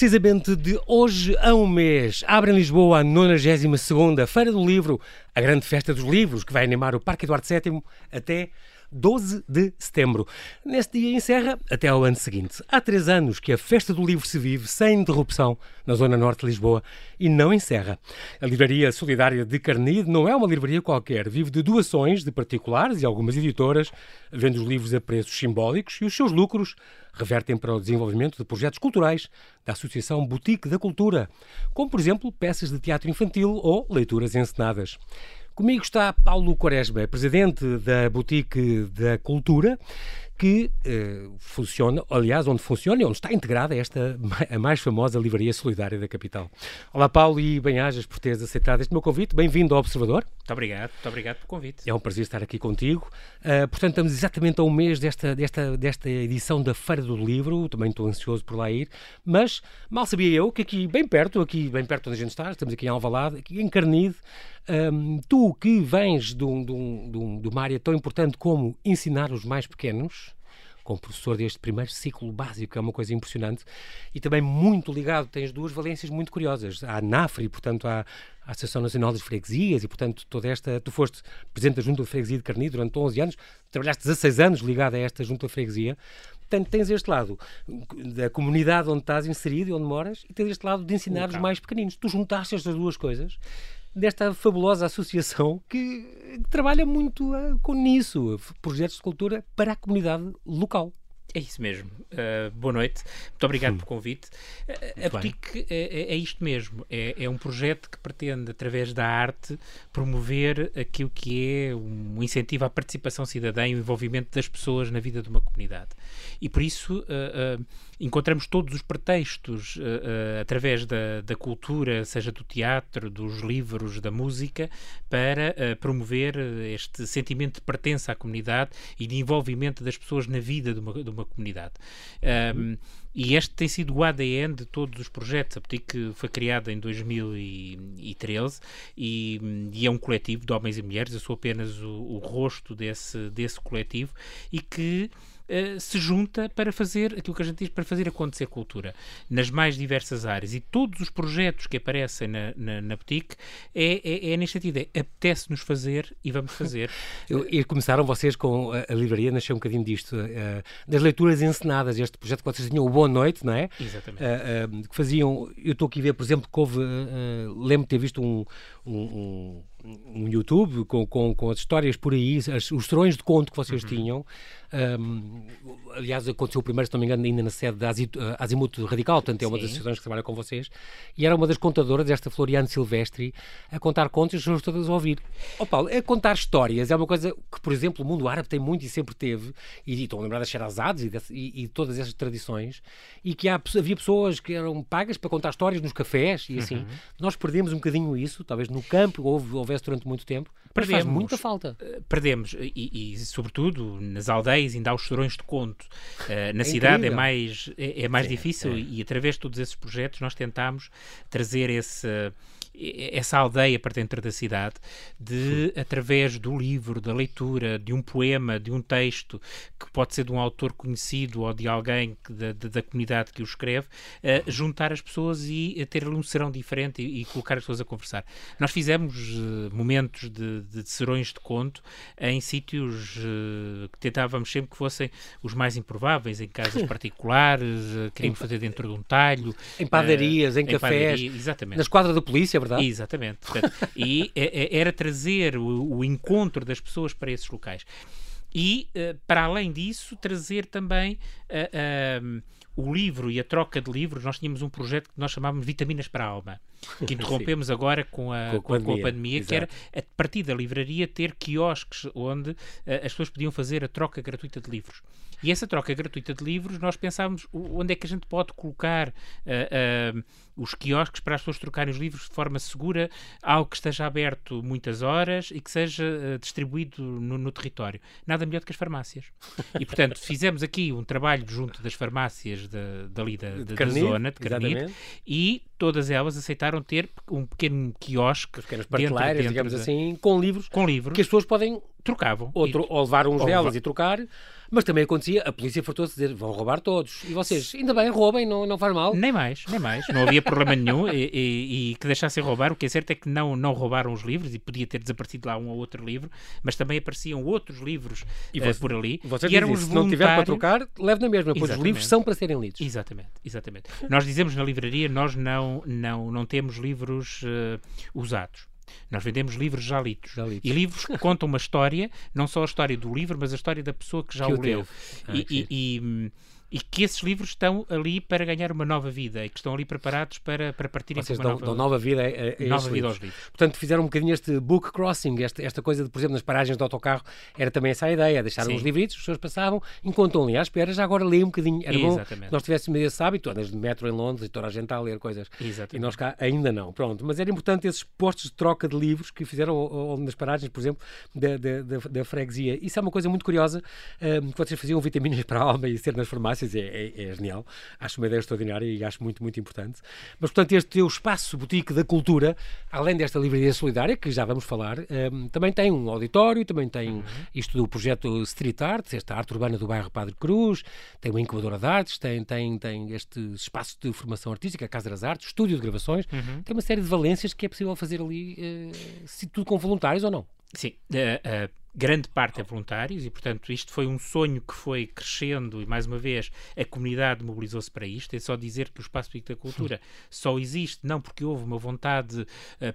Precisamente de hoje a um mês, abre em Lisboa a 92ª Feira do Livro, a grande festa dos livros que vai animar o Parque Eduardo VII até 12 de setembro. Neste dia encerra até ao ano seguinte. Há três anos que a Festa do Livro se vive sem interrupção na zona norte de Lisboa e não encerra. A Livraria Solidária de Carnide não é uma livraria qualquer, vive de doações de particulares e algumas editoras, vende os livros a preços simbólicos e os seus lucros revertem para o desenvolvimento de projetos culturais da Associação Boutique da Cultura, como por exemplo peças de teatro infantil ou leituras encenadas. Comigo está Paulo Quaresma, presidente da Boutique da Cultura, que eh, funciona, aliás, onde funciona e onde está integrada esta a mais famosa livraria solidária da capital. Olá, Paulo, e bem-ajas por teres aceitado este meu convite. Bem-vindo ao Observador. Muito obrigado, muito obrigado pelo convite. É um prazer estar aqui contigo. Uh, portanto, estamos exatamente a um mês desta, desta, desta edição da Feira do Livro, também estou ansioso por lá ir, mas mal sabia eu que aqui, bem perto, aqui bem perto onde a gente está, estamos aqui em Alvalade, aqui em Carnide, um, tu que vens de, um, de, um, de uma área tão importante como ensinar os mais pequenos, como professor deste primeiro ciclo básico, é uma coisa impressionante, e também muito ligado, tens duas valências muito curiosas. A NAFRE, portanto, a Associação Nacional das Freguesias, e portanto, toda esta. Tu foste presidente da Junta de Freguesia de Carni durante 11 anos, trabalhaste 16 anos ligado a esta Junta de Freguesia. Portanto, tens este lado da comunidade onde estás inserido e onde moras, e tens este lado de ensinar os mais pequeninos. Tu juntaste estas duas coisas desta fabulosa associação que, trabalha muito uh, com nisso, projetos de cultura para a comunidade local. É isso mesmo. Uh, boa noite. Muito obrigado hum. pelo convite. Uh, a Boutique é, é, é, isto mesmo. É, é, um projeto que pretende, através da arte, promover aquilo que é um incentivo à participação cidadã e o envolvimento das pessoas na vida de uma comunidade. E por isso uh, encontramos todos os pretextos uh, uh, através da, da, cultura, seja do teatro, dos livros, da música, para uh, promover este sentimento de pertença à comunidade e de envolvimento das pessoas na vida de uma, de uma comunidade. Um, e este tem sido o ADN de todos os projetos. A Boutique foi criada em 2013 e, e, é um coletivo de homens e mulheres. Eu sou apenas o, o rosto desse, desse coletivo e que uh, se junta para fazer aquilo que a gente diz, para fazer acontecer cultura nas mais diversas áreas. E todos os projetos que aparecem na, na, na boutique é, é, é neste sentido, é apetece-nos fazer e vamos fazer. e começaram vocês com a, a, livraria, nasceu um bocadinho disto, uh, das leituras encenadas, este projeto que vocês tinham, o Boa Noite, não é? Exatamente. Uh, que faziam, eu estou aqui a ver, por exemplo, que houve, lembro de ter visto um, um, um um YouTube com, com, com as histórias por aí, as, os serões de conto que vocês uhum. tinham. Um, aliás, aconteceu o primeiro, se não me engano, ainda na sede da Azimuth Radical, portanto, é uma Sim. das associações que trabalha com vocês. E era uma das contadoras, esta Floriane Silvestre, a contar contos e as pessoas todas a ouvir. Ó oh, Paulo, é contar histórias é uma coisa que, por exemplo, o mundo árabe tem muito e sempre teve, e, e estão a lembrar das Sherazades e, e, e, todas essas tradições, e que há, havia pessoas que eram pagas para contar histórias nos cafés e assim. Uhum. Nós perdemos um bocadinho isso, talvez no campo, houve, houvesse durante muito tempo, Perdemos, faz muita falta. Eh, perdemos, e, e, sobretudo nas aldeias ainda há os chorões de conto. Uh, na é cidade é incrível. é mais, é, é mais Sim, difícil é. e através de todos esses projetos nós tentámos trazer esse essa aldeia para dentro da cidade, de através do livro, da leitura, de um poema, de um texto que pode ser de um autor conhecido ou de alguém que, da, da, comunidade que o escreve, uh, juntar as pessoas e ter um serão diferente e, e, colocar as pessoas a conversar. Nós fizemos uh, momentos de, de, de, serões de conto em sítios uh, que tentávamos sempre que fossem os mais improváveis, em casas particulares, queríamos fazer dentro de um talho. Em padarias, em, em cafés, padaria, exatamente. na esquadra da polícia, é verdade? Exatamente. Portanto, e é, é, era trazer o, o, encontro das pessoas para esses locais. E, uh, para além disso, trazer também uh, uh, o livro e a troca de livros. Nós tínhamos um projeto que nós chamávamos Vitaminas para a Alma, que interrompemos agora com a, com a, com a pandemia, pandemia que era, a partir da livraria, ter quiosques onde as pessoas podiam fazer a troca gratuita de livros. E essa troca gratuita de livros, nós pensávamos onde é que a gente pode colocar uh, uh, os quiosques para as pessoas trocarem os livros de forma segura, algo que esteja aberto muitas horas e que seja uh, distribuído no, no, território. Nada melhor do que as farmácias. E, portanto, fizemos aqui um trabalho junto das farmácias de, dali da, de, da zona, de Carnir, e todas elas aceitaram ter um pequeno quiosque. Pequenas prateleiras, digamos da... assim, com livros, com livros que as pessoas podem trocavam. Outro, e, ou levar uns delas e trocar, mas também acontecia, a polícia fartou-se dizer, vão roubar todos. E vocês, ainda bem, roubem, não, não faz mal. Nem mais, nem mais. Não havia problema nenhum e, e, e, que deixassem roubar. O que é certo é que não, não roubaram os livros e podia ter desaparecido lá um ou outro livro, mas também apareciam outros livros e você, uh, por ali. Você e eram os se não tiver para trocar, leve na mesma, pois os livros são para serem lidos. Exatamente, exatamente. Nós dizemos na livraria, nós não, não, não temos livros uh, usados. Nós vendemos livros já lidos. já lidos. E livros que contam uma história, não só a história do livro, mas a história da pessoa que já que o, leu. Ah, e, e, e, e que esses livros estão ali para ganhar uma nova vida e que estão ali preparados para, para partirem Vocês uma dão, nova, dão nova vida, a, a nova vida aos livros. Portanto, fizeram um bocadinho este book crossing, esta, esta coisa de, por exemplo, nas paragens do autocarro, era também essa a ideia, deixaram os livritos, as pessoas passavam, enquanto ali à espera, já agora lê um bocadinho. Era Exatamente. bom que nós tivéssemos esse hábito, andas de metro em Londres e toda a gente está a ler coisas. Exatamente. E nós cá ainda não. Pronto, mas era importante esses postos de troca de livros que fizeram ou, ou nas paragens, por exemplo, da, da, da, da, freguesia. Isso é uma coisa muito curiosa, um, que vocês faziam vitaminas para a alma e ser nas farmácias, é, é, é genial. Acho uma ideia extraordinária e acho muito, muito importante. Mas, portanto, este teu espaço boutique da cultura, além desta livraria solidária, que já vamos falar, um, também tem um auditório, também tem uhum. isto do projeto Street Art, esta arte urbana do bairro Padre Cruz, tem uma incubadora de artes, tem, tem, tem este espaço de formação artística, a Casa das Artes, estúdio de gravações, uhum. tem uma série de valências que é possível fazer ali, uh, se tudo com voluntários ou não. Sim, uh, uh, grande parte é voluntários e, portanto, isto foi um sonho que foi crescendo e, mais uma vez, a comunidade mobilizou-se para isto. É só dizer que o Espaço Público da Cultura só existe não porque houve uma vontade uh,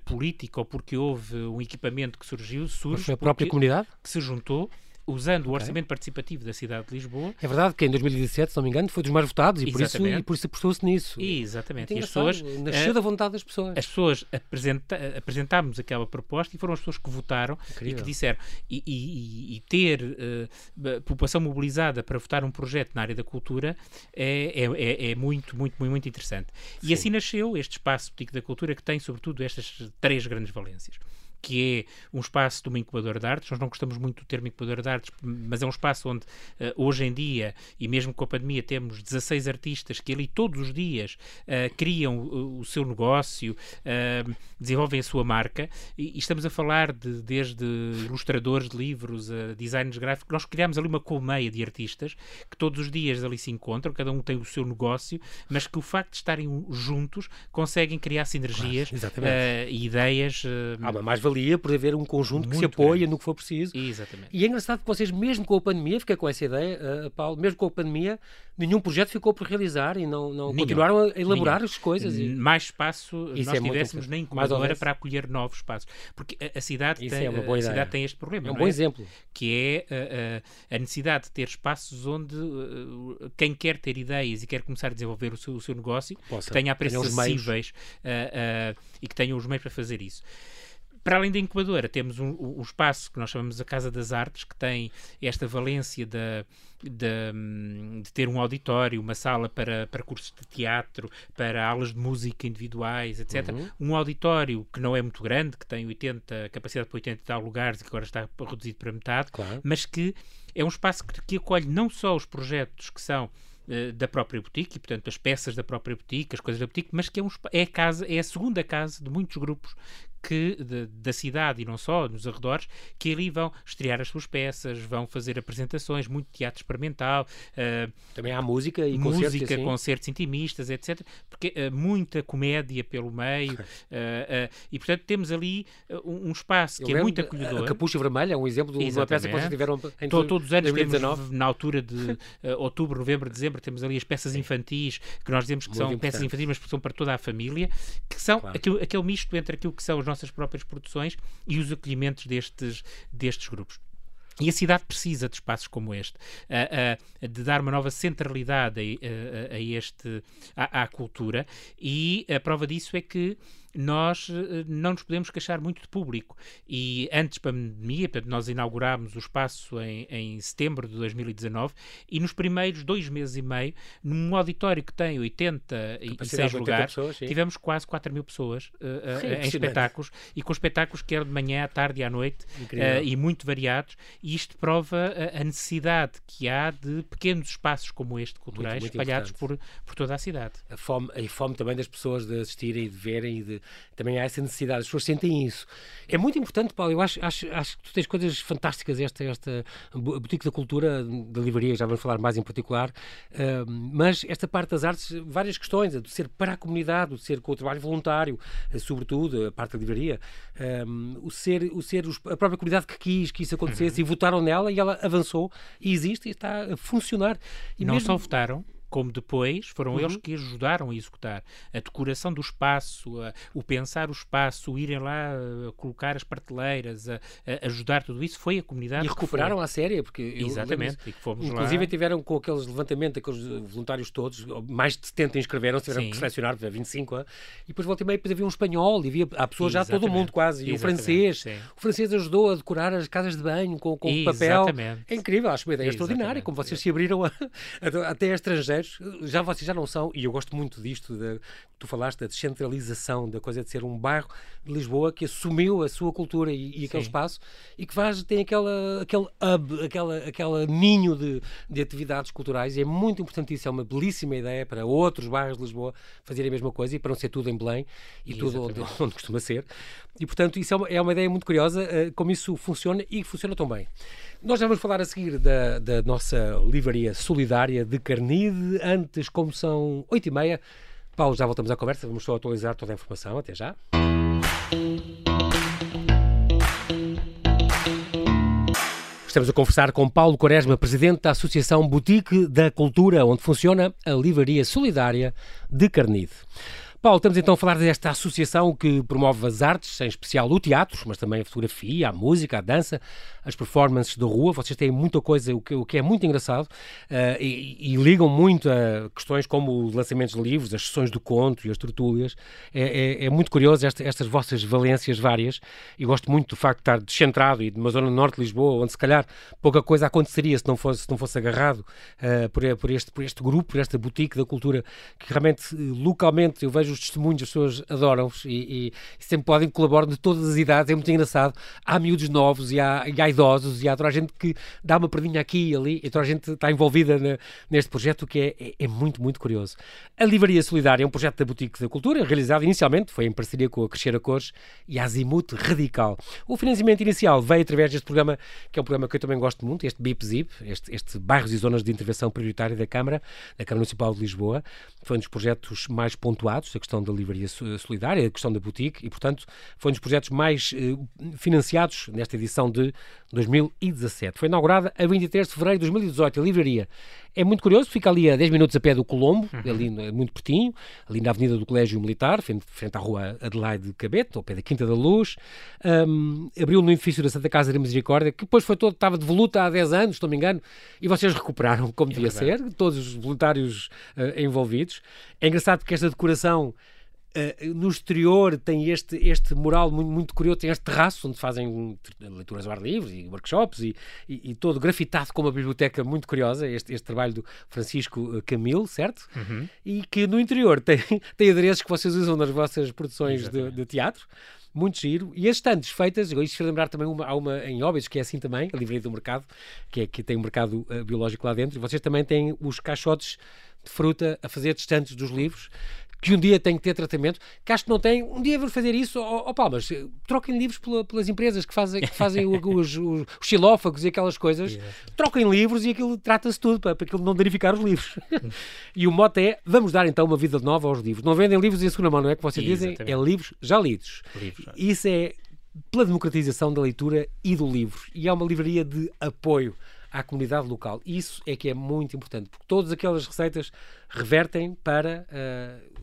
política ou porque houve um equipamento que surgiu, surge Mas foi a própria comunidade? que se juntou usando okay. o orçamento participativo da cidade de Lisboa. É verdade que em 2017, se não me engano, foi dos mais votados e por isso, e por isso apostou-se nisso. Exatamente. E as pessoas, nasceu uh, da vontade das pessoas. As pessoas apresenta, apresentámos aquela proposta e foram as pessoas que votaram Incrível. e que disseram. E, e, e ter uh, população mobilizada para votar um projeto na área da cultura é, é, é, é muito, muito, muito, muito interessante. Sim. E assim nasceu este espaço boutique da cultura que tem, sobretudo, estas três grandes valências que é um espaço de uma incubadora de artes. Nós não gostamos muito do termo incubadora de artes, mas é um espaço onde uh, hoje em dia, e mesmo com a pandemia, temos 16 artistas que ali todos os dias uh, criam o, o, seu negócio, uh, desenvolvem a sua marca, e, e, estamos a falar de, desde ilustradores de livros a designers gráficos. Nós criamos ali uma colmeia de artistas que todos os dias ali se encontram, cada um tem o seu negócio, mas que o facto de estarem juntos conseguem criar sinergias claro, e ideias. Há uma mais-valia valia por haver um conjunto Muito que se apoia grande. no que for preciso. Exatamente. E é engraçado que vocês, mesmo com a pandemia, fica com essa ideia, uh, Paulo, mesmo com a pandemia, nenhum projeto ficou por realizar e não, não continuaram a elaborar Nenhum. as coisas. E... Mais espaço Isso nós é tivéssemos nem incubadora para acolher novos espaços. Porque a, a cidade, tem, é a cidade tem este problema. É um bom é? exemplo. Que é a, a, necessidade de ter espaços onde uh, quem quer ter ideias e quer começar a desenvolver o seu, o seu negócio, Possa, que tenha preços acessíveis uh, e que tenha os meios para fazer isso. Para além da incubadora, temos um, um, espaço que nós chamamos a Casa das Artes, que tem esta valência de, de, de, ter um auditório, uma sala para, para cursos de teatro, para aulas de música individuais, etc. Uhum. Um auditório que não é muito grande, que tem 80, capacidade para 80 tal lugares e que agora está reduzido para metade, claro. mas que é um espaço que, que acolhe não só os projetos que são eh, da própria boutique, e portanto as peças da própria boutique, as coisas da boutique, mas que é, um, é, a casa, é a segunda casa de muitos grupos que, de, da cidade e não só, nos arredores, que ali vão estrear as suas peças, vão fazer apresentações, muito teatro experimental. Uh, Também há música e música, concertos, assim. concertos intimistas, etc. Porque uh, muita comédia pelo meio. uh, e, portanto, temos ali um, um espaço que é muito acolhedor. A Capucha Vermelha é um exemplo de uma peça que vocês tiveram em Todo, Todos os anos 2019. temos, na altura de outubro, novembro, dezembro, temos ali as peças infantis, que nós dizemos que muito são importante. peças infantis, mas são para toda a família, que são claro. aquilo, aquele misto entre aquilo que são as nossas próprias produções e os acolhimentos destes, destes grupos. E a cidade precisa de espaços como este, de dar uma nova centralidade a, a, a este, à, à, cultura, e a prova disso é que nós eh, não nos podemos queixar muito de público. E antes da pandemia, portanto, nós inaugurámos o espaço em, em setembro de 2019 e nos primeiros dois meses e meio, num auditório que tem 86 lugares, pessoas, tivemos quase 4 mil pessoas uh, sim, em espetáculos e com espetáculos que eram de manhã, à tarde e à noite uh, e muito variados. E isto prova a, a necessidade que há de pequenos espaços como este, culturais, muito, muito espalhados por, por toda a cidade. A fome, a fome também das pessoas de assistirem e de verem e de Também há essa necessidade, as pessoas sentem isso. É muito importante, Paulo, eu acho, acho, acho que tu tens coisas fantásticas, esta, esta Boutique da Cultura, da livraria, já vamos falar mais em particular, uh, mas esta parte das artes, várias questões, a de ser para a comunidade, o de ser com o trabalho voluntário, uh, sobretudo, a parte da livraria, uh, o ser, o ser os, a própria comunidade que quis que isso acontecesse uhum. e votaram nela e ela avançou e existe e está a funcionar. E não mesmo... só votaram, como depois foram uhum. eles que ajudaram a executar a decoração do espaço, a, o pensar o espaço, o irem lá a colocar as prateleiras, a, a ajudar tudo isso, foi a comunidade. E recuperaram a série, porque exatamente, fomos inclusive lá... tiveram com aqueles levantamentos, aqueles voluntários todos, mais de 70 inscreveram, tiveram Sim. que selecionar 25, e depois volta e meia, depois havia um espanhol, e havia pessoas exatamente. já todo mundo quase, e o francês, Sim. o francês ajudou a decorar as casas de banho com, com papel. É incrível, acho uma ideia extraordinária, como vocês se abriram a, até a estrangeiros, já vocês já não são, e eu gosto muito disto, de, tu falaste da descentralização, da coisa de ser um bairro de Lisboa que assumiu a sua cultura e, e aquele espaço e que faz, tem aquela, aquele hub, aquela, aquela ninho de, de atividades culturais e é muito importante isso, é uma belíssima ideia para outros bairros de Lisboa fazerem a mesma coisa e para não ser tudo em Belém e tudo onde, onde, costuma ser. E, portanto, isso é uma, é uma ideia muito curiosa, uh, como isso funciona e funciona tão bem. Nós já vamos falar a seguir da, da nossa livraria solidária de Carnide. Antes, como são 8 e meia, Paulo, já voltamos à conversa, vamos só atualizar toda a informação. Até já. Estamos a conversar com Paulo Quaresma, presidente da Associação Boutique da Cultura, onde funciona a Livraria Solidária de Carnide. Paulo, estamos então a falar desta associação que promove as artes, em especial o teatro, mas também a fotografia, a música, a dança, as performances da rua. Vocês têm muita coisa, o que, o que é muito engraçado, uh, e, e, ligam muito a questões como os lançamentos de livros, as sessões do conto e as tertúlias. É, é, é muito curioso esta, estas vossas valências várias, e gosto muito do facto de estar descentrado e de uma zona norte de Lisboa, onde se calhar pouca coisa aconteceria se não fosse, se não fosse agarrado uh, por, por, este, por este grupo, por esta boutique da cultura, que realmente localmente eu vejo os testemunhos, as pessoas adoram-vos e, e, sempre podem colaborar de todas as idades, é muito engraçado. Há miúdos novos e há, e há idosos e há toda a gente que dá uma perdinha aqui e ali e toda a gente está envolvida na, neste projeto, que é, é, é, muito, muito curioso. A Livraria Solidária é um projeto da Boutique da Cultura, realizado inicialmente, foi em parceria com a Crescer a Cores e a Azimuth Radical. O financiamento inicial veio através deste programa, que é um programa que eu também gosto muito, este BIP-ZIP, este, este Bairros e Zonas de Intervenção Prioritária da Câmara, da Câmara Municipal de Lisboa. Foi um dos projetos mais pontuados, a questão da livraria solidária, a questão da boutique, e, portanto, foi um dos projetos mais eh, financiados nesta edição de 2017. Foi inaugurada a 23 de fevereiro de 2018, a livraria. É muito curioso, fica ali a 10 minutos a pé do Colombo, uhum. ali muito pertinho, ali na Avenida do Colégio Militar, frente, frente à rua Adelaide de Cabete, ao pé da Quinta da Luz. Um, abriu no edifício da Santa Casa da Misericórdia, que depois foi todo, estava de voluta há 10 anos, se não me engano, e vocês recuperaram como é devia verdade. ser, todos os voluntários uh, envolvidos. É engraçado porque esta decoração Uh, no exterior tem este, este mural muito, muito curioso, tem este terraço onde fazem leituras ao ar livre e workshops e, e, e, todo grafitado com uma biblioteca muito curiosa, este, este trabalho do Francisco Camilo, certo? Uhum. E que no interior tem, tem adereços que vocês usam nas vossas produções de, de, teatro. Muito giro. E as estantes feitas, isto fez lembrar também uma, há uma em Óbidos, que é assim também, a livraria do mercado, que, é, que tem um mercado uh, biológico lá dentro, e vocês também têm os caixotes de fruta a fazer estantes dos livros que um dia tem que ter tratamento, que acho que não tem, um dia vamos fazer isso, ó Palmas, troquem livros pela, pelas empresas que fazem, que fazem os, os, os, xilófagos e aquelas coisas, yeah. troquem livros e aquilo trata-se tudo para, para aquilo não danificar os livros. e o mote é, vamos dar então uma vida nova aos livros. Não vendem livros em segunda mão, não é que vocês dizem? É livros já lidos. Livros, Isso é pela democratização da leitura e do livro. E é uma livraria de apoio à comunidade local. Isso é que é muito importante, porque todas aquelas receitas revertem para uh,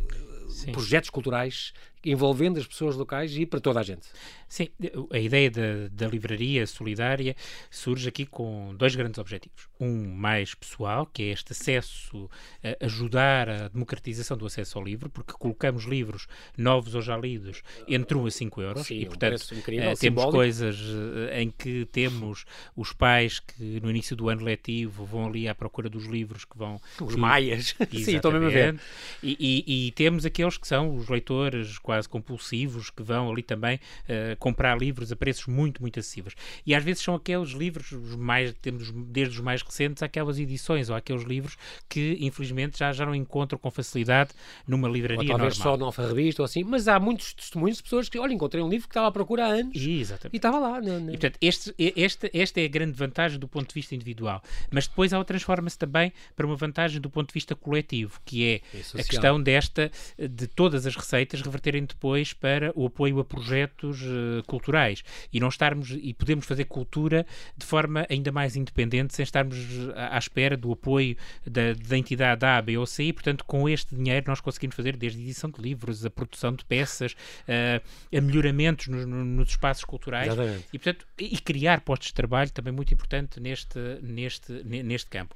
projetos culturais envolvendo as pessoas locais e para toda a gente. Sim, a ideia da, da livraria solidária surge aqui com dois grandes objetivos. Um mais pessoal, que é este acesso, a ajudar a democratização do acesso ao livro, porque colocamos livros novos ou já lidos entre 1 a 5 euros Sim, e, portanto, um incrível, uh, temos coisas uh, em que temos os pais que no início do ano letivo vão ali à procura dos livros que vão... Os maias. Sim, estou mesmo a ver. E, e, e, temos aqueles que são os leitores quase compulsivos que vão ali também uh, comprar livros a preços muito, muito acessíveis. E às vezes são aqueles livros, os mais, temos desde os mais recentes, aquelas edições ou aqueles livros que infelizmente já, já não encontram com facilidade numa livraria ou talvez normal. só numa revista ou assim, mas há muitos testemunhos de pessoas que, olha, encontrei um livro que estava à procura há anos Exatamente. e estava lá. Não, não. E, portanto, este, este, esta é a grande vantagem do ponto de vista individual. Mas depois ela transforma-se também para uma vantagem do ponto de vista coletivo, que é, é a questão desta, de todas as receitas reverterem depois para o apoio a projetos uh, culturais e não estarmos e podemos fazer cultura de forma ainda mais independente sem estarmos à, à espera do apoio da, da entidade A, B ou C e, portanto, com este dinheiro nós conseguimos fazer desde a edição de livros, a produção de peças, uh, a melhoramentos no, no, nos espaços culturais Exatamente. e, portanto, e criar postos de trabalho também muito importante neste, neste, neste campo.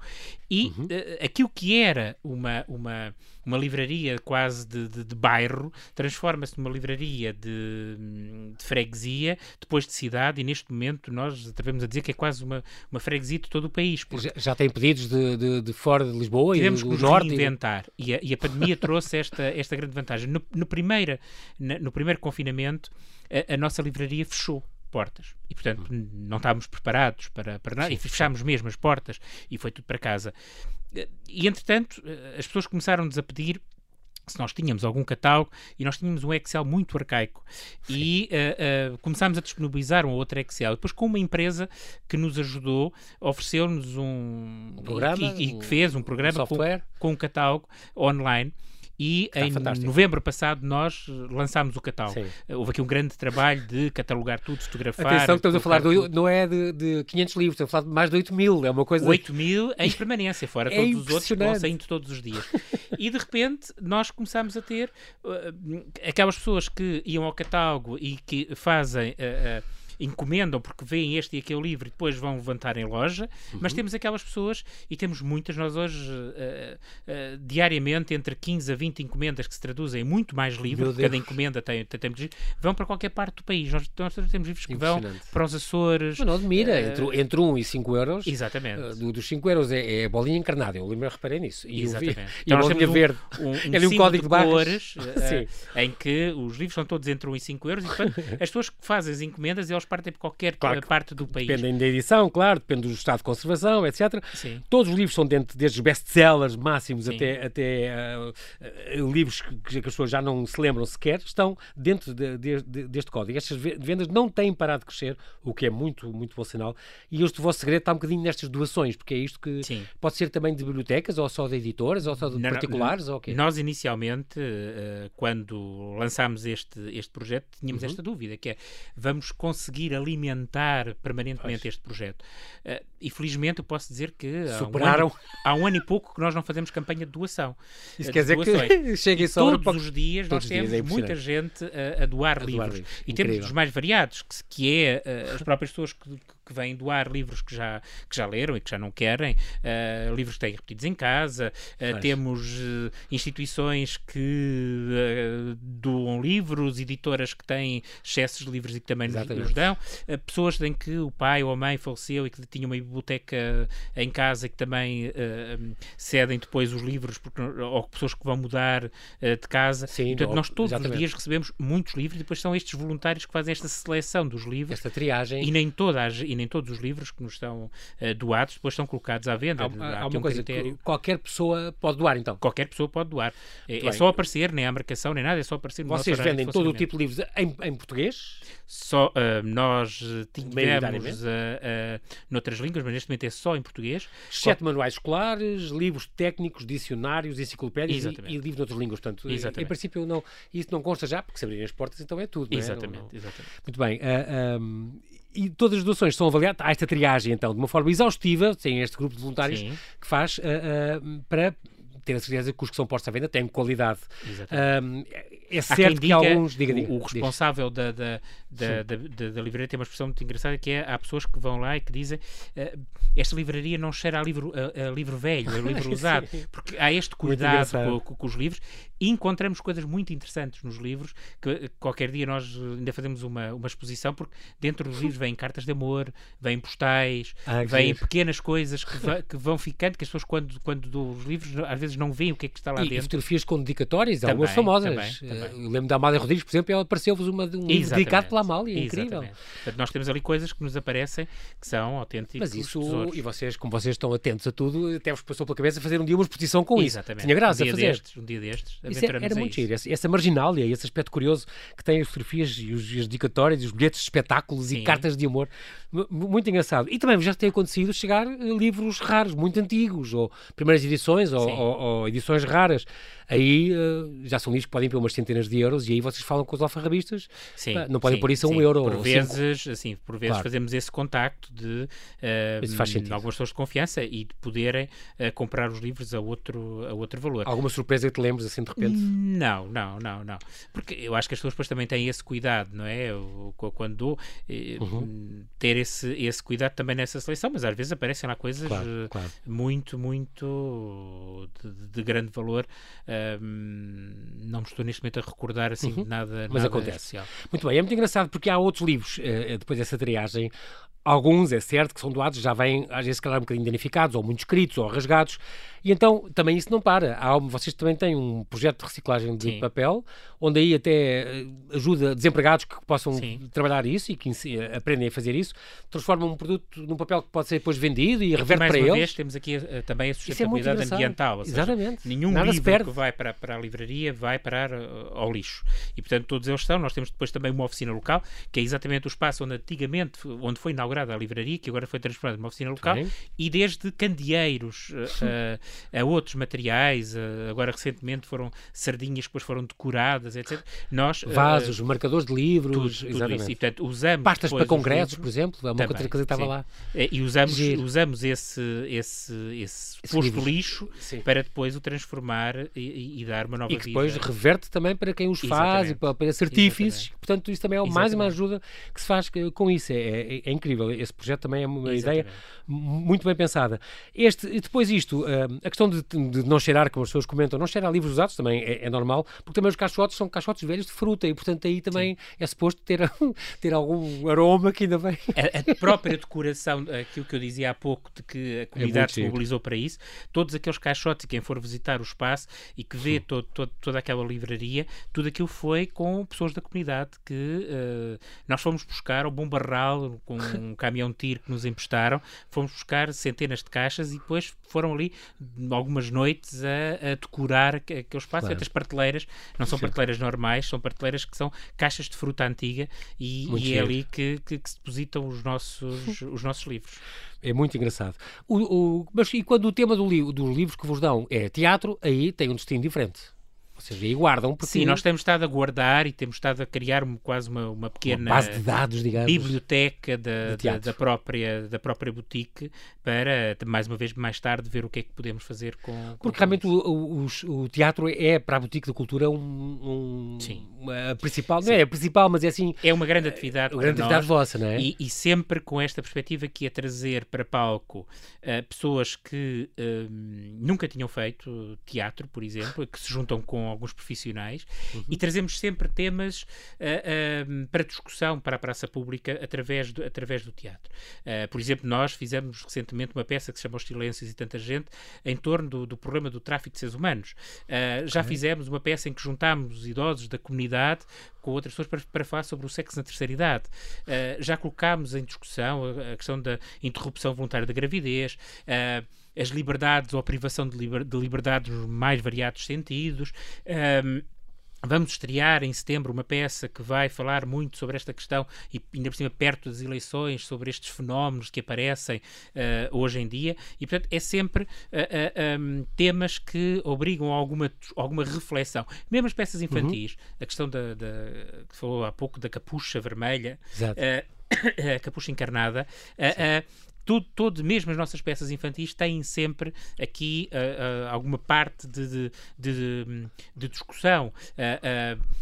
E uhum. uh, aquilo que era uma, uma, uma livraria quase de, de, de bairro transforma-se numa livraria de, de, freguesia, depois de cidade, e neste momento nós atrevemos a dizer que é quase uma, uma freguesia de todo o país. Já, já, tem pedidos de, de, fora de Lisboa e do, do que norte? reinventar. E... E, a, e a pandemia trouxe esta, esta grande vantagem. No, no, primeira, no primeiro confinamento, a, a nossa livraria fechou portas. E, portanto, não estávamos preparados para, para nada. Sim, e fechámos mesmo as portas e foi tudo para casa. E, entretanto, as pessoas começaram-nos a pedir se nós tínhamos algum catálogo e nós tínhamos um Excel muito arcaico Sim. e uh, uh, começámos a disponibilizar um outro Excel. Depois, com uma empresa que nos ajudou, ofereceu-nos um, um programa e, e, que fez um programa um com, com um catálogo online e em fantástico. novembro passado nós lançámos o catálogo. Sim. Houve aqui um grande trabalho de catalogar tudo, fotografar. Atenção que estamos a falar, do, não é de, de 500 livros, estamos a falar de mais de 8 mil, é uma coisa... 8 mil em permanência, fora é todos os outros que vão saindo todos os dias. e de repente nós começamos a ter uh, aquelas pessoas que iam ao catálogo e que fazem... Uh, uh, encomendam porque veem este e aquele livro e depois vão levantar em loja, uhum. mas temos aquelas pessoas e temos muitas, nós hoje uh, uh, diariamente entre 15 a 20 encomendas que se traduzem em muito mais livros, cada encomenda tem, tem, tem, vão para qualquer parte do país. Nós, nós temos livros que vão para os Açores. Mas não admira, uh, entre, entre 1 e 5 euros. Exatamente. Uh, dos 5 euros é, é a bolinha encarnada, eu lembro, reparei nisso. E exatamente. Vi, então nós temos verde. Um, um, um, um código de, de cores em que os livros são todos entre 1 e 5 euros e portanto as pessoas que fazem as encomendas eles partem para qualquer claro, parte do país. Dependem da edição, claro, depende do estado de conservação, etc. Sim. Todos os livros são dentro desde best-sellers máximos Sim. até, até uh, uh, livros que, que, as pessoas já não se lembram sequer, estão dentro de, de, de, deste código. Estas vendas não têm parado de crescer, o que é muito, muito bom sinal. E este vosso segredo está um bocadinho nestas doações, porque é isto que Sim. pode ser também de bibliotecas, ou só de editoras, ou só de não, particulares, não, ou quê? Nós, inicialmente, uh, quando lançámos este, este projeto, tínhamos uhum. esta dúvida, que é, vamos conseguir alimentar permanentemente pois. este projeto. Uh, e felizmente eu posso dizer que Superaram. Há, um ano, há um ano e pouco que nós não fazemos campanha de doação. Isso quer dizer que chega todos para... os dias todos nós temos dias, é muita gente a, a doar a livros. Doar livros. E temos os mais variados, que, que é uh, as próprias pessoas que, que vêm doar livros que já, que já leram e que já não querem, uh, livros que têm repetidos em casa, uh, temos instituições que doam livros, editoras que têm excessos de livros e que também nos, nos dão, pessoas em que o pai ou a mãe faleceu e que tinham uma biblioteca em casa e que também uh, cedem depois os livros, porque, ou pessoas que vão mudar uh, de casa. Sim, Portanto, nós todos exatamente. os dias recebemos muitos livros e depois são estes voluntários que fazem esta seleção dos livros. Esta triagem. E nem, todas, e nem todos os livros que nos estão uh, doados depois são colocados à venda. Há, há, há uma um coisa critério. qualquer pessoa pode doar, então? Qualquer pessoa pode doar. É, é, só aparecer, nem há marcação, nem nada, é só aparecer no Vocês vendem todo o tipo de livros em, em português? Só, nós tivemos noutras línguas, mas neste momento é só em português. Exceto Qual... manuais escolares, livros técnicos, dicionários, enciclopédias e, e, livros noutras línguas. Portanto, exatamente. em princípio, não, isso não consta já, porque se abrirem as portas, então é tudo. Exatamente, não é? não, exatamente. Muito bem. Uh, um, e todas as doações são avaliadas, há esta triagem, então, de uma forma exaustiva, tem este grupo de voluntários Sim. que faz uh, uh, para ter a certeza que os que são postos à venda têm qualidade. Um, é certo que alguns. Diga, diga, o, o responsável da, da, da, da, livraria tem uma expressão muito engraçada que é há pessoas que vão lá e que dizem uh, esta livraria não cheira a livro, a, a livro velho, a livro usado, porque há este cuidado com, com, com, os livros. E encontramos coisas muito interessantes nos livros que qualquer dia nós ainda fazemos uma, uma exposição porque dentro dos livros vêm cartas de amor, vêm postais, ah, vêm pequenas coisas que, que vão ficando, que as pessoas quando, quando dão os livros às vezes vezes não veem o que é que está lá e, dentro. E fotografias com dedicatórias, também, algumas famosas. Também, também. Eu lembro da Amália Rodrigues, por exemplo, ela apareceu-vos uma, um livro dedicado pela Amália, é incrível. Portanto, nós temos ali coisas que nos aparecem que são autênticos Mas isso, tesouros. e vocês, como vocês estão atentos a tudo, até vos passou pela cabeça fazer um dia uma exposição com Exatamente. isso. Tinha graça um dia fazer. Destes, um dia destes, é, era muito giro. Essa, essa marginália, esse aspecto curioso que tem as fotografias e os, os dedicatórios, os bilhetes de espetáculos Sim. e cartas de amor. Muito engraçado. E também já tem acontecido chegar eh, livros raros, muito antigos, ou primeiras edições, ou, ou, ou edições raras. Aí uh, já são livros que podem para umas centenas de euros e aí vocês falam com os alfarrabistas. Sim, não podem sim, pôr isso a um sim. euro. Por vezes, assim, por vezes claro. fazemos esse contacto de, uh, algumas pessoas de confiança e de poderem uh, comprar os livros a outro, a outro valor. Alguma surpresa que te lembres assim de repente? Não, não, não, não. Porque eu acho que as pessoas depois também têm esse cuidado, não é? Eu, quando dou, uhum. ter esse, esse cuidado também nessa seleção, mas às vezes aparecem lá coisas claro, claro. muito, muito de, de grande valor. Não me estou neste momento a recordar assim uhum. nada, mas nada acontece. especial. Muito bem, é muito engraçado porque há outros livros depois dessa triagem Alguns, é certo, que são doados, já vêm, às vezes, calhar, um bocadinho danificados, ou muito escritos, ou rasgados, e então também isso não para. Há, vocês também têm um projeto de reciclagem de Sim. papel, onde aí até eh, ajuda desempregados que possam Sim. trabalhar isso e que aprendem a fazer isso, transformam um produto num papel que pode ser depois vendido e reverte mais para uma eles. Vez, temos aqui uh, também a é sustentabilidade é ambiental. Seja, Exatamente. Nenhum Nada livro que vai para, para a livraria vai parar uh, ao lixo. E, portanto, todos eles estão. Nós temos depois também uma oficina local, que é exatamente o espaço onde antigamente, onde foi inaugurada a livraria, que agora foi transformada numa oficina local, Sim. e desde candeeiros uh, a outros materiais, agora recentemente foram sardinhas que depois foram decoradas, etc. Nós, Vasos, marcadores de livros, tudo, tudo isso. E, portanto, usamos Pastas para congressos, livros, por exemplo, é uma também, coisa que estava sim. lá. E usamos, usamos esse, esse, esse, esse posto lixo sim. para depois o transformar e, e, dar uma nova vida. E que depois vida. reverte também para quem os faz e para, para esse artífices. Portanto, isso também é mais uma ajuda que se faz com isso. É, é, é incrível. Esse projeto também é uma Exatamente. ideia muito bem pensada. Este, e depois isto, a questão de, de, não cheirar, como as pessoas comentam, não cheirar livros usados também é, é, normal, porque também os caixotes são caixotes velhos de fruta e, portanto, aí também Sim. é suposto ter, ter algum aroma que ainda vem. A, a, própria decoração, aquilo que eu dizia há pouco, de que a comunidade é se mobilizou para isso, todos aqueles caixotes, e quem for visitar o espaço e que vê todo, todo, toda aquela livraria, tudo aquilo foi com pessoas da comunidade que uh, nós fomos buscar ao Bom Barral com um caminhão de tiro que nos emprestaram, fomos buscar centenas de caixas e depois foram ali algumas noites a, a decorar aquele espaço. Claro. As prateleiras não são Sim. prateleiras normais, são prateleiras que são caixas de fruta antiga e, e é ali que, que, que, se depositam os nossos, os nossos livros. É muito engraçado. O, o, mas e quando o tema do li dos livros que vos dão é teatro, aí tem um destino diferente. Vocês aí guardam porque... Sim, nós temos estado a guardar e temos estado a criar quase uma, uma pequena uma base de dados, digamos, biblioteca da, da, da, própria, da própria boutique para, mais uma vez, mais tarde, ver o que é que podemos fazer com... com porque realmente o, o, o, teatro é, para a boutique da cultura, um... um Sim. Uma, principal, Sim. não é a principal, mas é assim... É uma grande atividade Uma grande atividade nós, vossa, não é? E, e, sempre com esta perspectiva que é trazer para palco uh, pessoas que uh, nunca tinham feito teatro, por exemplo, que se juntam com alguns profissionais uhum. e trazemos sempre temas uh, uh, para discussão para a praça pública através do, através do teatro. Uh, por exemplo, nós fizemos recentemente uma peça que se chama Os Silêncios e Tanta Gente em torno do, do problema do tráfico de seres humanos. já okay. fizemos uma peça em que juntámos idosos da comunidade com outras pessoas para, para falar sobre o sexo na terceira idade. já colocámos em discussão a, a, questão da interrupção voluntária da gravidez as liberdades ou a privação de, liber, de liberdades nos mais variados sentidos. Um, Vamos estrear em setembro uma peça que vai falar muito sobre esta questão e ainda por cima perto das eleições, sobre estes fenómenos que aparecem uh, hoje em dia e portanto é sempre uh, uh, um, temas que obrigam a alguma, alguma reflexão. Mesmo as peças infantis, uhum. a questão da, da, que falou há pouco da capucha vermelha, a capucha encarnada, tudo, todo, mesmo as nossas peças infantis têm sempre aqui uh, uh, alguma parte de, de, de, de discussão. Uh,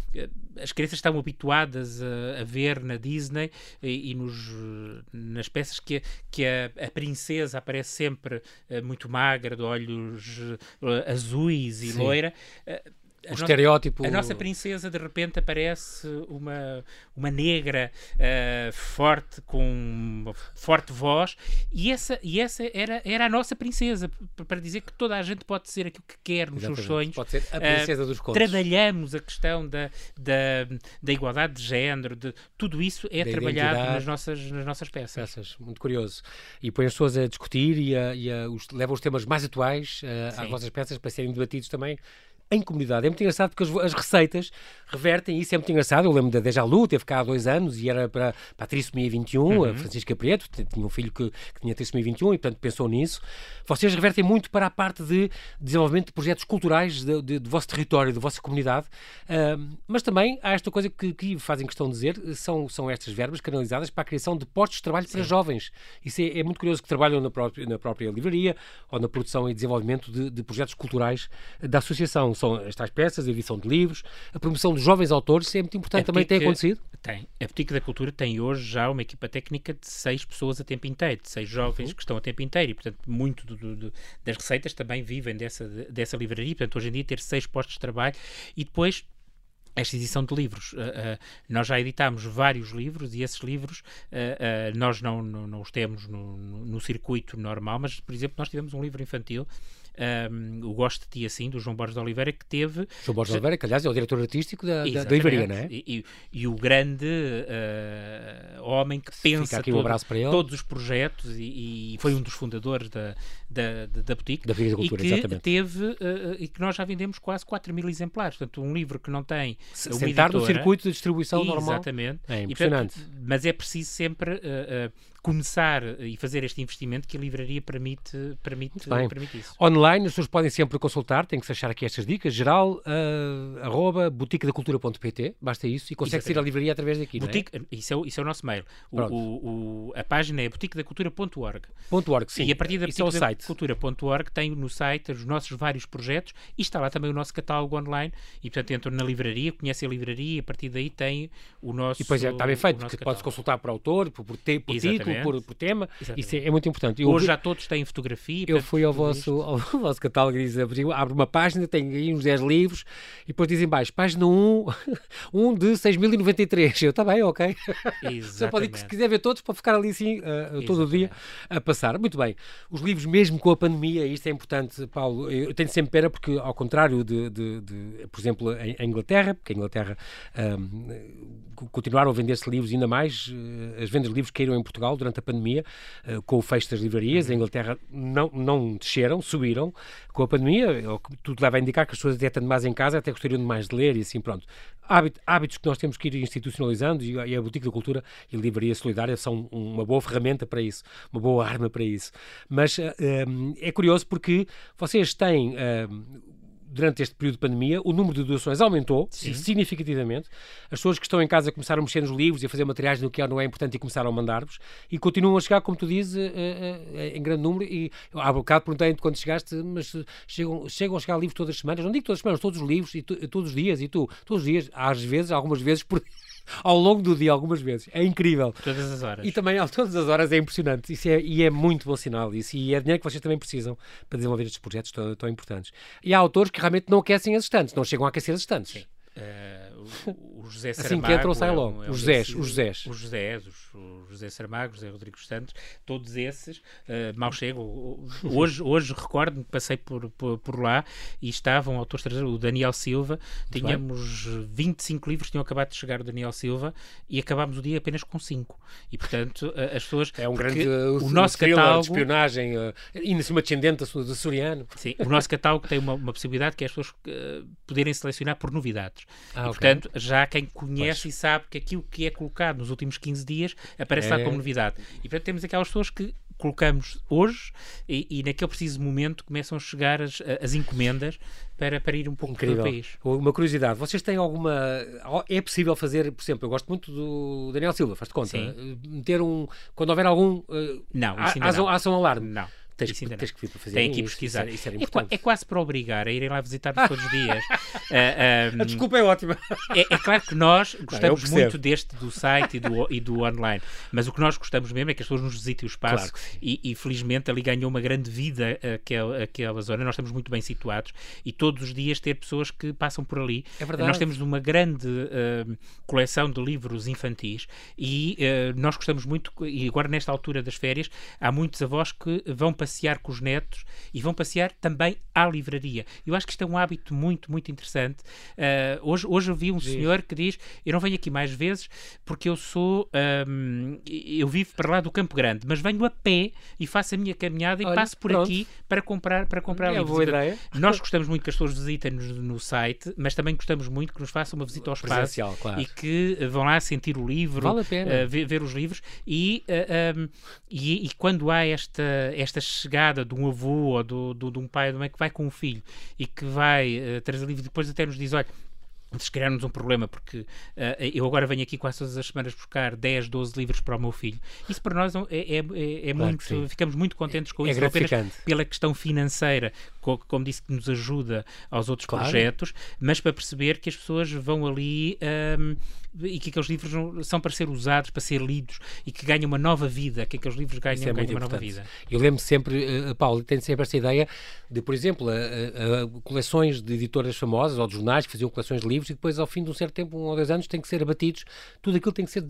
as crianças estão habituadas a, a ver na Disney e, e, nos, nas peças que, que a, a princesa aparece sempre muito magra, de olhos azuis e Sim. loira o estereótipo. A nossa princesa de repente aparece uma, uma negra uh, forte, com forte voz, e essa, e essa era, era a nossa princesa, para dizer que toda a gente pode ser aquilo que quer nos Exatamente. seus sonhos. Pode ser a princesa uh, dos contos. Trabalhamos a questão da, da, da igualdade de género, de, tudo isso é da trabalhado nas nossas, nas nossas peças. peças. Muito curioso. E põe as pessoas a discutir e, a, e a, os, leva os temas mais atuais uh, às vossas peças para serem debatidos também em comunidade. É muito engraçado porque as, as, receitas revertem, isso é muito engraçado. Eu lembro da Deja Lu, teve cá há dois anos e era para, para a trissomia 21, uhum. a Francisca Preto, tinha um filho que, que tinha trissomia 21 e, portanto, pensou nisso. Vocês revertem muito para a parte de desenvolvimento de projetos culturais de, de, do vosso território, da vossa comunidade, uh, mas também há esta coisa que, que fazem questão de dizer, são, são estas verbas canalizadas para a criação de postos de trabalho Sim. para jovens. Isso é, é, muito curioso que trabalham na própria, na própria livraria ou na produção e desenvolvimento de, de projetos culturais da associação são estas peças, a edição de livros, a promoção dos jovens autores, isso é muito importante, também tem acontecido? Tem. A Boutique da Cultura tem hoje já uma equipa técnica de seis pessoas a tempo inteiro, de seis jovens uhum. que estão a tempo inteiro e, portanto, muito do, do, do, das receitas também vivem dessa, dessa livraria, portanto, hoje em dia ter seis postos de trabalho e depois esta edição de livros. Uh, uh, nós já editámos vários livros e esses livros uh, nós não, não, não, os temos no, no, no, circuito normal, mas, por exemplo, nós tivemos um livro infantil um, o Gosto de Ti Assim, do João Borges de Oliveira, que teve. João Borges de Oliveira, que aliás é o diretor artístico da, da, da Ivaria, não é? E, e, e o grande uh, homem que pensa todo, um todos os projetos e, e, foi um dos fundadores da, da, da, da boutique. Da Cultura, e que exatamente. teve uh, e que nós já vendemos quase 4 mil exemplares. Portanto, um livro que não tem. Sentar no circuito de distribuição normal. Exatamente. É impressionante. E, portanto, mas é preciso sempre. Uh, começar e fazer este investimento que a livraria permite, permite, permite isso. Online, as pessoas podem sempre consultar, tem que se achar aqui estas dicas, geral, uh, arroba botiquedacultura.pt, basta isso, e consegue ir à livraria através daqui, Boutique, é? Isso, é o, isso é o nosso mail. O, o, o, a página é botiquedacultura.org. .org, sim. E a partir da é botiquedacultura.org tem no site os nossos vários projetos e está lá também o nosso catálogo online e, portanto, entram na livraria, conhecem a livraria e a partir daí tem o nosso E depois é, está bem feito, porque pode-se consultar por autor, por, por, por título, por, por tema. Exatamente. Isso é, é, muito importante. Eu, Hoje já todos têm fotografia. Eu fui ao vosso, ao vosso catálogo e diz, abre uma página, tem aí uns 10 livros e depois dizem baixo, página 1, 1 de 6.093. Eu, está bem, ok. Você pode, se quiser ver todos, pode ficar ali assim uh, todo o dia a passar. Muito bem. Os livros, mesmo com a pandemia, isto é importante, Paulo, eu tenho sempre pena porque, ao contrário de, de, de por exemplo, em, Inglaterra, porque a Inglaterra um, continuaram a vender-se livros ainda mais, uh, as vendas de livros caíram em Portugal durante a pandemia uh, com o fecho das livrarias. Uhum. A Inglaterra não, não desceram, subiram com a pandemia. Tudo leva a indicar que as pessoas até estando mais em casa, até gostariam de mais de ler e assim, pronto. Hábito, hábitos que nós temos que ir institucionalizando e, a Boutique da Cultura e a Livraria Solidária são uma boa ferramenta para isso, uma boa arma para isso. Mas uh, um, é curioso porque vocês têm. Durante este período de pandemia, o número de doações aumentou Sim. significativamente. As pessoas que estão em casa começaram a mexer nos livros e a fazer materiais do que é não é importante e começaram a mandar-vos. E continuam a chegar, como tu dizes, eh, eh, eh, em grande número. E há bocado perguntei-te quando chegaste, mas chegam, chegam a chegar livros todas as semanas. Não digo todas as semanas, todos os livros, e tu, todos os dias. E tu, todos os dias, às vezes, algumas vezes por ao longo do dia, algumas vezes. É incrível. Todas as horas. E também, a todas as horas, é impressionante. Isso é, e é muito bom sinal. Isso, e é dinheiro que vocês também precisam para desenvolver estes projetos tão, tão importantes. E há autores que realmente não aquecem as estantes, não chegam a aquecer as estantes. Sim. Uh, o, José Saramago. Assim que entram, sai logo. É um, é os Zés. Os Zés. Os Josés, os, o José Saramago, José Rodrigo Santos, todos esses, uh, mal chego. Hoje, hoje recordo-me que passei por, por, por, lá e estavam autores estrangeiros, o Daniel Silva. Muito tínhamos bem. 25 livros, tinham acabado de chegar o Daniel Silva e acabámos o dia apenas com 5. E portanto, uh, as pessoas. É um grande. o nosso catálogo. De espionagem, uh, ainda cima descendente do Soriano. Sim, o nosso catálogo tem uma, uma possibilidade que é as pessoas poderem selecionar por novidades. Ah, e, okay. portanto, já quem conhece pois. e sabe que aquilo que é colocado nos últimos 15 dias aparece é... lá como novidade. E, portanto, temos aquelas pessoas que colocamos hoje e, e, naquele preciso momento começam a chegar as, as encomendas para, para ir um pouco Incrível. pelo país. Uma curiosidade, vocês têm alguma... É possível fazer, por exemplo, eu gosto muito do Daniel Silva, faz de conta, Sim. meter um... Quando houver algum... Não, isso ainda não. ação alarme. Não Tens, isso ainda tens que vir para fazer Tem que ir pesquisar. Isso, isso é, é, quase para obrigar a irem lá visitar-nos todos os dias. uh, um, a desculpa é ótima. É, é claro que nós gostamos não, muito deste do site e do, e do online, mas o que nós gostamos mesmo é que as pessoas nos visitem o espaço claro e, e, felizmente ali ganhou uma grande vida aquela, aquela zona. Nós estamos muito bem situados e todos os dias ter pessoas que passam por ali. É verdade. Nós temos uma grande uh, coleção de livros infantis e uh, nós gostamos muito, e agora nesta altura das férias, há muitos avós que vão passear com os netos e vão passear também à livraria. Eu acho que isto é um hábito muito, muito interessante. Uh, hoje, hoje eu vi um senhor que diz: Eu não venho aqui mais vezes porque eu sou. Um, eu vivo para lá do Campo Grande, mas venho a pé e faço a minha caminhada e Olha, passo por pronto. aqui para comprar, para comprar é livros. Boa ideia. Nós gostamos muito que as pessoas visitem-nos no site, mas também gostamos muito que nos façam uma visita ao espaço claro. e que vão lá sentir o livro, vale uh, ver, ver, os livros e, uh, um, e, e, quando há esta, esta chegada de um avô ou do, do, de um pai de uma mãe que vai com um filho e que vai uh, trazer livro depois até nos diz, olha, se criarmos um problema, porque uh, eu agora venho aqui quase todas as semanas buscar 10, 12 livros para o meu filho. Isso para nós é, é, é, é claro muito. Ficamos muito contentes com é isso, gratificante. pela questão financeira, co como disse, que nos ajuda aos outros claro. projetos, mas para perceber que as pessoas vão ali. Um, e que aqueles livros são para ser usados, para ser lidos e que ganham uma nova vida, que aqueles livros ganham, é ganham uma nova vida. Eu lembro sempre, uh, Paulo, tenho sempre essa ideia de, por exemplo, uh, coleções de editoras famosas ou de jornais que faziam coleções de livros e depois, ao fim de um certo tempo, um ou dois anos, têm que ser abatidos, tudo aquilo tem que ser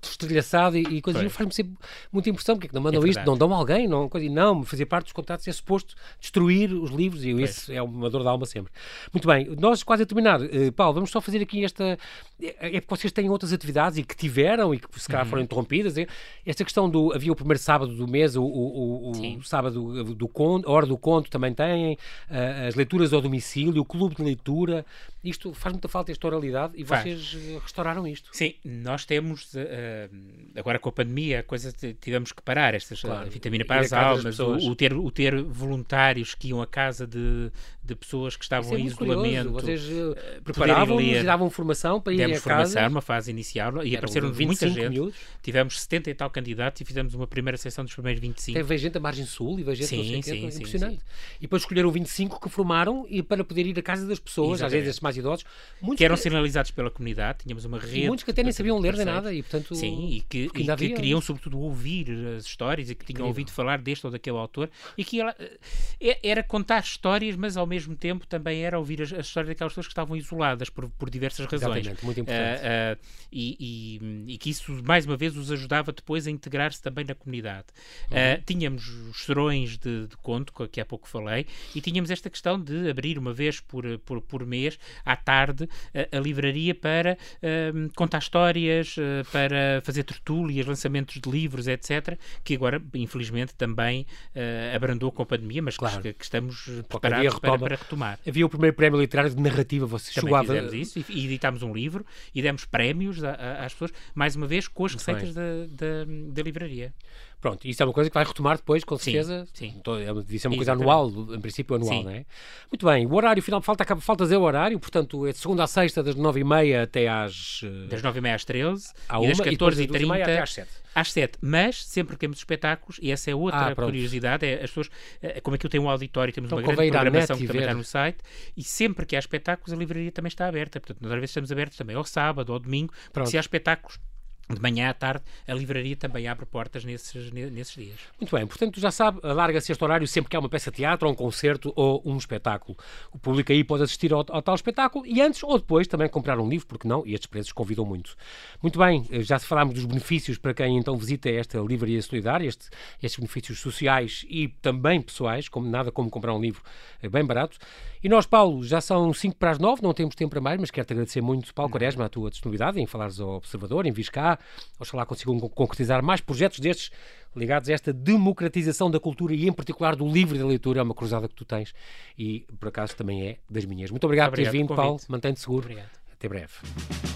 destrelhaçado e, e coisas faz-me sempre muita impressão, porque é que não mandam é isto, não dão alguém, não, coisa, não, fazer parte dos contratos é suposto destruir os livros e isso é uma dor da alma sempre. Muito bem, nós quase a terminar, Paulo, vamos só fazer aqui esta é porque vocês têm outras atividades e que tiveram e que se calhar foram uhum. interrompidas. É? Esta questão do. Havia o primeiro sábado do mês, o, o, o sábado do, do conto, a hora do conto também têm, uh, as leituras ao domicílio, o clube de leitura. Isto faz muita falta, esta oralidade, e faz. vocês eh, restauraram isto. Sim, nós temos, uh, agora com a pandemia, a coisa tivemos que parar, estas claro, vitamina para as almas, o, o, ter, o ter voluntários que iam à casa de, de pessoas que estavam é em isolamento. Curioso. Vocês uh, preparavam e davam formação para ir a casa. uma fase inicial, e apareceram muita gente. Minutos. Tivemos 70 e tal candidatos e fizemos uma primeira sessão dos primeiros 25. Tem, gente da margem sul e veio gente sim, sim, sim, impressionante. Sim. E depois escolheram 25 que formaram e para poder ir à casa das pessoas, Exatamente. às vezes mais idosos. Muitos que eram que... sinalizados pela comunidade, tínhamos uma rede. Muitos que até nem sabiam ler nem nada e, portanto. Sim, e que, e que queriam, sobretudo, ouvir as histórias e que tinham ouvido falar deste ou daquele autor e que ela, eh, era contar histórias, mas ao mesmo tempo também era ouvir as, as histórias daquelas pessoas que estavam isoladas por, por diversas razões. Exatamente, muito importante. Uh, uh, e, e, e, que isso, mais uma vez, os ajudava depois a integrar-se também na comunidade. Uhum. Uh, tínhamos os serões de, de conto, que há pouco falei, e tínhamos esta questão de abrir uma vez por, por, por mês, à tarde, a, a livraria para uh, contar histórias, uh, para fazer tertúlias, lançamentos de livros, etc., que agora, infelizmente, também abrandou com a pandemia, mas claro. que, que, estamos preparados para, para, retomar. Havia o primeiro prémio literário de narrativa, você também chegou fizemos a... isso, e, e editámos um livro, e demos prémios a, a, às pessoas, mais uma vez, com as receitas da, da, da livraria. Pronto, isso é uma coisa que vai retomar depois, com certeza. Sim. sim. Então, é isso é uma coisa anual, em princípio anual, sim. não é? Muito bem, o horário final, falta, falta dizer o horário, portanto, é de segunda a sexta, das nove e meia até às. Eh, das nove e meia às treze, à e das catorze e trinta até às sete. Às sete, mas sempre que temos espetáculos, e essa é outra ah, curiosidade, é as pessoas, é, como aquilo tem um auditório, temos então, uma grande programação que também está no site, e sempre que há espetáculos, a livraria também está aberta. Portanto, nós às vezes estamos abertos também ao sábado, ao domingo, porque Pronto. se há espetáculos de manhã à tarde, a livraria também abre portas nesses, nesses dias. Muito bem, portanto já sabe, alarga-se este horário sempre que há uma peça de teatro, ou um concerto ou um espetáculo. O público aí pode assistir ao, ao, tal espetáculo e antes ou depois também comprar um livro, porque não, e estes preços convidam muito. Muito bem, já falámos dos benefícios para quem então visita esta livraria solidária, este, estes benefícios sociais e também pessoais, como nada como comprar um livro é bem barato. E nós, Paulo, já são 5 para as 9, não temos tempo para mais, mas quero-te agradecer muito, Paulo Quaresma, a tua disponibilidade em falares ao Observador, em vis cá. Oxalá consigam concretizar mais projetos destes ligados a esta democratização da cultura e, em particular, do livro da leitura. É uma cruzada que tu tens e, por acaso, também é das minhas. Muito obrigado, obrigado por teres vindo, Paulo. Mantém-te seguro. Obrigado. Até breve.